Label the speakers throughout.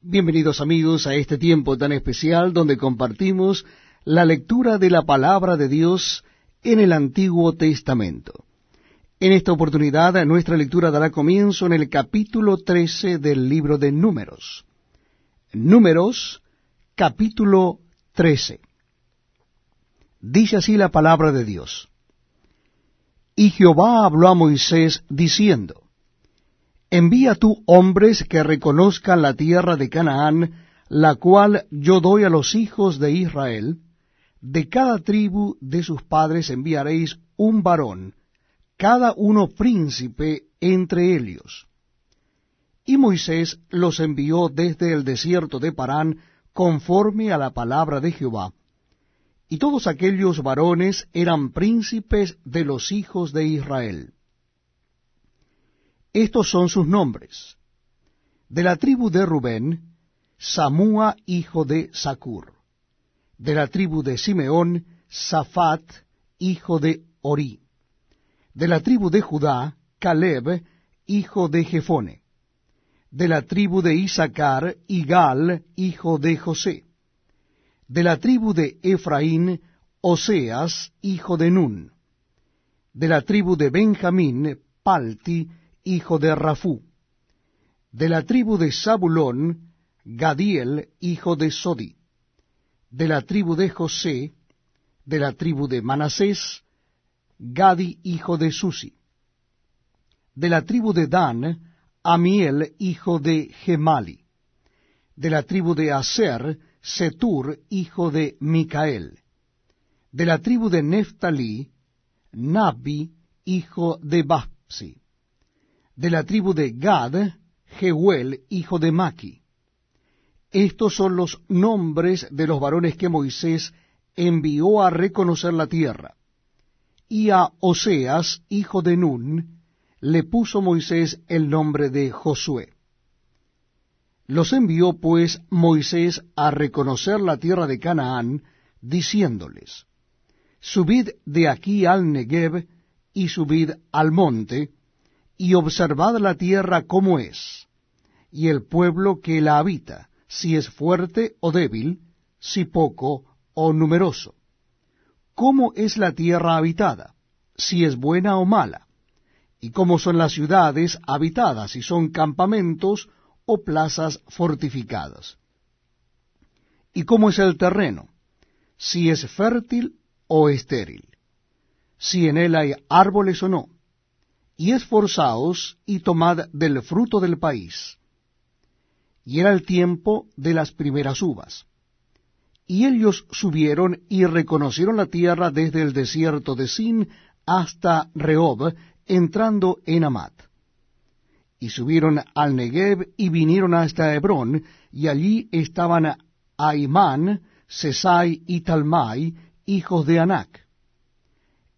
Speaker 1: Bienvenidos amigos a este tiempo tan especial donde compartimos la lectura de la palabra de Dios en el Antiguo Testamento. En esta oportunidad nuestra lectura dará comienzo en el capítulo 13 del libro de Números. Números, capítulo 13. Dice así la palabra de Dios. Y Jehová habló a Moisés diciendo, Envía tú hombres que reconozcan la tierra de Canaán, la cual yo doy a los hijos de Israel. De cada tribu de sus padres enviaréis un varón, cada uno príncipe entre ellos. Y Moisés los envió desde el desierto de Parán conforme a la palabra de Jehová. Y todos aquellos varones eran príncipes de los hijos de Israel. Estos son sus nombres. De la tribu de Rubén, Samúa hijo de Sacur. De la tribu de Simeón, Safat hijo de Ori. De la tribu de Judá, Caleb hijo de Jefone. De la tribu de Isaacar, Igal hijo de José. De la tribu de Efraín, Oseas hijo de Nun. De la tribu de Benjamín, Palti hijo de Rafú. De la tribu de Zabulón, Gadiel, hijo de Sodi. De la tribu de José, de la tribu de Manasés, Gadi, hijo de Susi. De la tribu de Dan, Amiel, hijo de Gemali. De la tribu de Aser, Setur, hijo de Micael. De la tribu de Neftalí, Nabi, hijo de Bapsi de la tribu de Gad, Jehuel, hijo de Maki. Estos son los nombres de los varones que Moisés envió a reconocer la tierra. Y a Oseas, hijo de Nun, le puso Moisés el nombre de Josué. Los envió pues Moisés a reconocer la tierra de Canaán, diciéndoles, Subid de aquí al Negev y subid al monte, y observad la tierra como es, y el pueblo que la habita, si es fuerte o débil, si poco o numeroso. ¿Cómo es la tierra habitada? Si es buena o mala. Y cómo son las ciudades habitadas, si son campamentos o plazas fortificadas. Y cómo es el terreno, si es fértil o estéril, si en él hay árboles o no y esforzaos y tomad del fruto del país. Y era el tiempo de las primeras uvas. Y ellos subieron y reconocieron la tierra desde el desierto de Sin hasta Rehob, entrando en Amat. Y subieron al Negev y vinieron hasta Hebrón, y allí estaban Aimán, Sesai y Talmai, hijos de Anac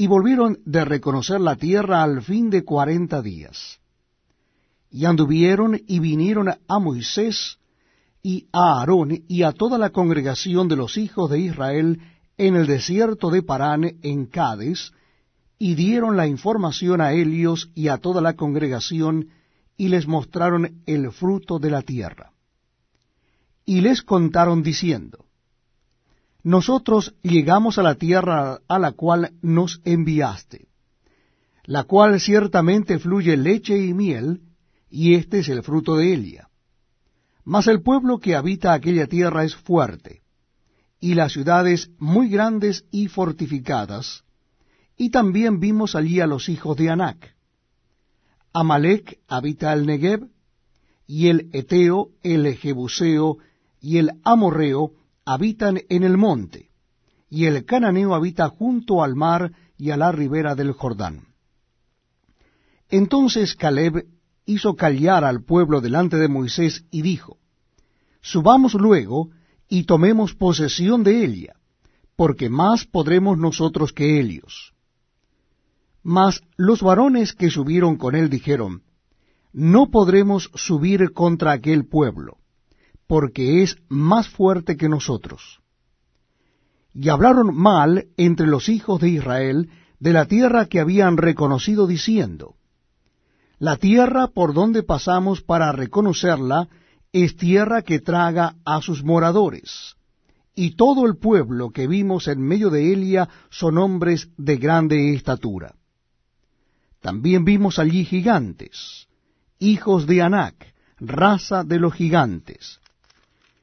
Speaker 1: y volvieron de reconocer la tierra al fin de cuarenta días. Y anduvieron y vinieron a Moisés y a Aarón y a toda la congregación de los hijos de Israel en el desierto de Parán en Cades, y dieron la información a Helios y a toda la congregación, y les mostraron el fruto de la tierra. Y les contaron diciendo, nosotros llegamos a la tierra a la cual nos enviaste, la cual ciertamente fluye leche y miel, y este es el fruto de ella. Mas el pueblo que habita aquella tierra es fuerte, y las ciudades muy grandes y fortificadas, y también vimos allí a los hijos de Anac. Amalek habita el Negev, y el Eteo, el Jebuseo, y el Amorreo habitan en el monte, y el cananeo habita junto al mar y a la ribera del Jordán. Entonces Caleb hizo callar al pueblo delante de Moisés y dijo, Subamos luego y tomemos posesión de ella, porque más podremos nosotros que ellos. Mas los varones que subieron con él dijeron, No podremos subir contra aquel pueblo, porque es más fuerte que nosotros. Y hablaron mal entre los hijos de Israel de la tierra que habían reconocido, diciendo, La tierra por donde pasamos para reconocerla es tierra que traga a sus moradores, y todo el pueblo que vimos en medio de Elia son hombres de grande estatura. También vimos allí gigantes, hijos de Anac, raza de los gigantes.